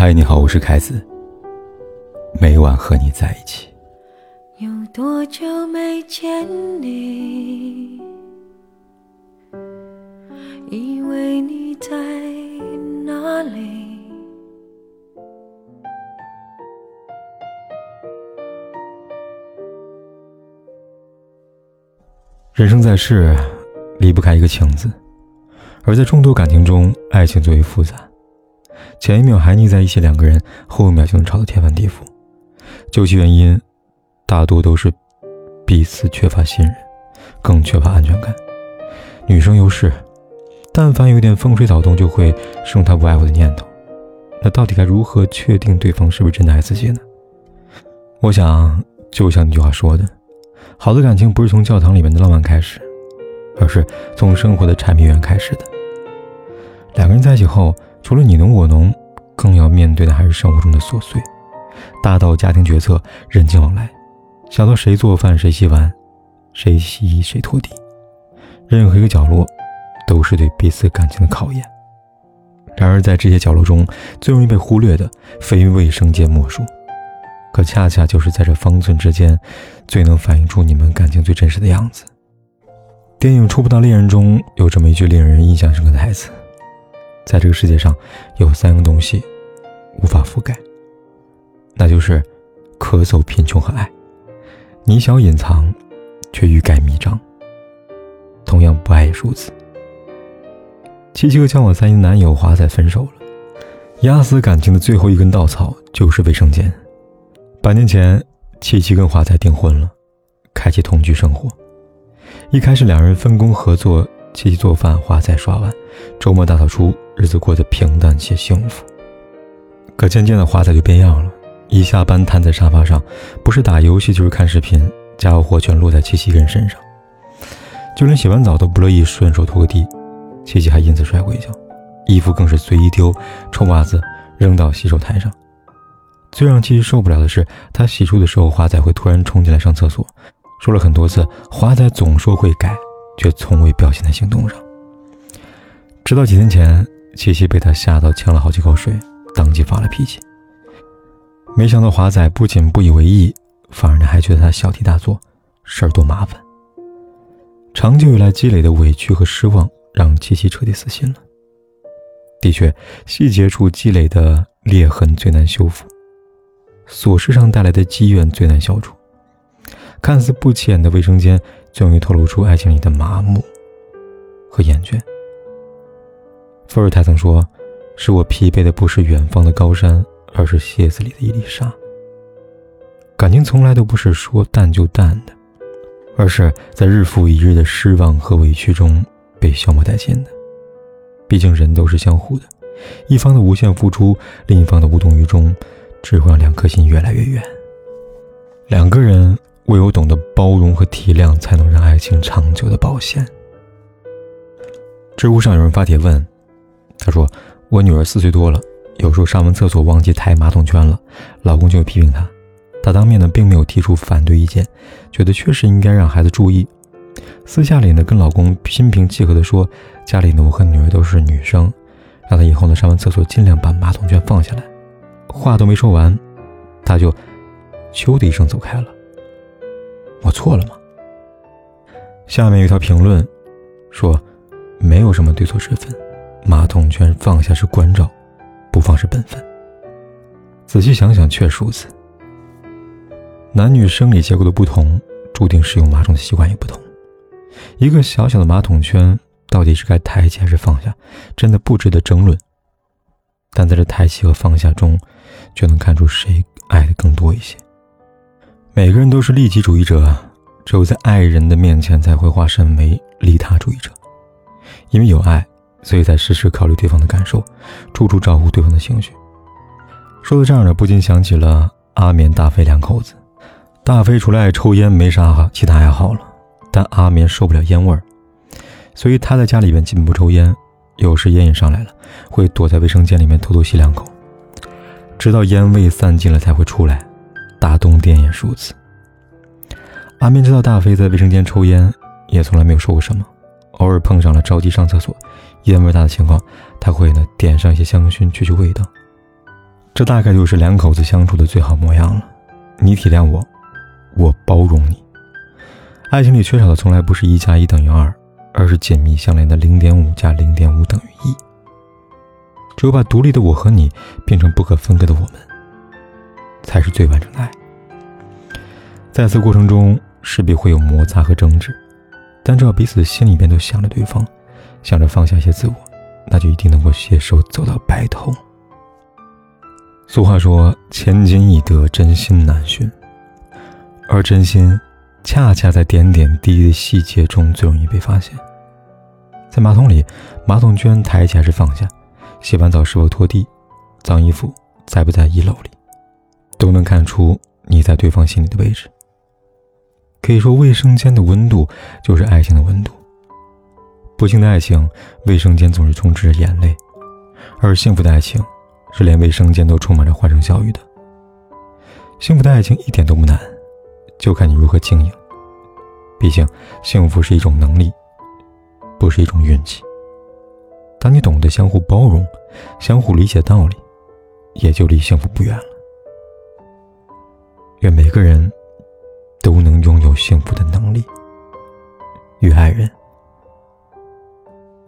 嗨，你好，我是凯子。每晚和你在一起。有多久没见你？以为你在哪里？人生在世，离不开一个情字，而在众多感情中，爱情最为复杂。前一秒还腻在一起两个人，后一秒就能吵得天翻地覆。究其原因，大多都是彼此缺乏信任，更缺乏安全感。女生优势，但凡有点风吹草动，就会生他不爱我的念头。那到底该如何确定对方是不是真的爱自己呢？我想，就像那句话说的：“好的感情不是从教堂里面的浪漫开始，而是从生活的柴米园开始的。”两个人在一起后。除了你侬我侬，更要面对的还是生活中的琐碎，大到家庭决策、人情往来，小到谁做饭、谁洗碗、谁洗衣、谁拖地，任何一个角落都是对彼此感情的考验。然而，在这些角落中，最容易被忽略的，非卫生间莫属。可恰恰就是在这方寸之间，最能反映出你们感情最真实的样子。电影《触不到恋人》中有这么一句令人印象深刻的台词。在这个世界上，有三个东西无法覆盖，那就是咳嗽、贫穷和爱。你想隐藏，却欲盖弥彰。同样，不爱也如此。七七和交往三年男友华仔分手了，压死感情的最后一根稻草就是卫生间。半年前，七七跟华仔订婚了，开启同居生活。一开始，两人分工合作。七七做饭，华仔刷碗，周末大扫除，日子过得平淡且幸福。可渐渐的，华仔就变样了，一下班瘫在沙发上，不是打游戏就是看视频，家务活全落在七七一个人身上，就连洗完澡都不乐意顺手拖个地，七七还因此摔过一跤，衣服更是随意丢，臭袜子扔到洗手台上。最让七七受不了的是，他洗漱的时候，华仔会突然冲进来上厕所，说了很多次，华仔总说会改。却从未表现在行动上。直到几天前，七七被他吓到，呛了好几口水，当即发了脾气。没想到华仔不仅不以为意，反而呢还觉得他小题大做，事儿多麻烦。长久以来积累的委屈和失望，让七七彻底死心了。的确，细节处积累的裂痕最难修复，琐事上带来的积怨最难消除。看似不起眼的卫生间。最容易透露出爱情里的麻木和厌倦。伏尔泰曾说：“使我疲惫的不是远方的高山，而是鞋子里的一粒沙。”感情从来都不是说淡就淡的，而是在日复一日的失望和委屈中被消磨殆尽的。毕竟人都是相互的，一方的无限付出，另一方的无动于衷，只会让两颗心越来越远。两个人。唯有懂得包容和体谅，才能让爱情长久的保鲜。知乎上有人发帖问：“她说我女儿四岁多了，有时候上完厕所忘记抬马桶圈了，老公就会批评她。她当面呢并没有提出反对意见，觉得确实应该让孩子注意。私下里呢跟老公心平气和地说，家里呢我和女儿都是女生，让她以后呢上完厕所尽量把马桶圈放下来。话都没说完，他就咻的一声走开了。”我错了吗？下面有一条评论，说，没有什么对错之分，马桶圈放下是关照，不放是本分。仔细想想，确实如此。男女生理结构的不同，注定使用马桶的习惯也不同。一个小小的马桶圈，到底是该抬起还是放下，真的不值得争论。但在这抬起和放下中，就能看出谁爱的更多一些。每个人都是利己主义者，只有在爱人的面前才会化身为利他主义者。因为有爱，所以才时时考虑对方的感受，处处照顾对方的情绪。说到这儿呢，不禁想起了阿棉、大飞两口子。大飞除了爱抽烟，没啥其他爱好了，但阿棉受不了烟味儿，所以他在家里边基本不抽烟。有时烟瘾上来了，会躲在卫生间里面偷偷吸两口，直到烟味散尽了才会出来。大冬天也如此。阿明知道大飞在卫生间抽烟，也从来没有说过什么。偶尔碰上了着急上厕所、烟味大的情况，他会呢点上一些香薰去去味道。这大概就是两口子相处的最好模样了。你体谅我，我包容你。爱情里缺少的从来不是一加一等于二，而是紧密相连的零点五加零点五等于一。只有把独立的我和你变成不可分割的我们，才是最完整的爱。在此过程中，势必会有摩擦和争执，但只要彼此的心里边都想着对方，想着放下一些自我，那就一定能够携手走到白头。俗话说：“千金易得，真心难寻。”而真心，恰恰在点点滴滴的细节中最容易被发现。在马桶里，马桶居然抬起还是放下？洗完澡是否拖地？脏衣服在不在衣篓里？都能看出你在对方心里的位置。可以说，卫生间的温度就是爱情的温度。不幸的爱情，卫生间总是充斥着眼泪；而幸福的爱情，是连卫生间都充满着欢声笑语的。幸福的爱情一点都不难，就看你如何经营。毕竟，幸福是一种能力，不是一种运气。当你懂得相互包容、相互理解道理，也就离幸福不远了。愿每个人。都能拥有幸福的能力，与爱人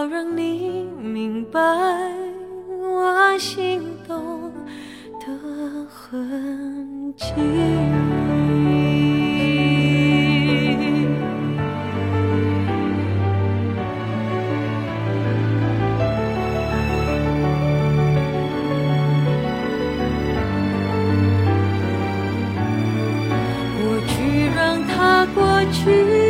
好让你明白我心动的痕迹。去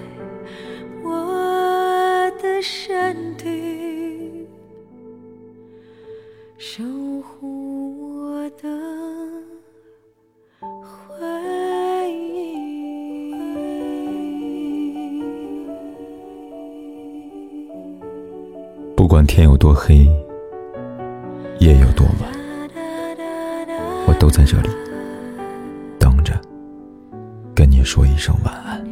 身体，守护我的回忆。不管天有多黑。夜有多晚，我都在这里等着，跟你说一声晚安。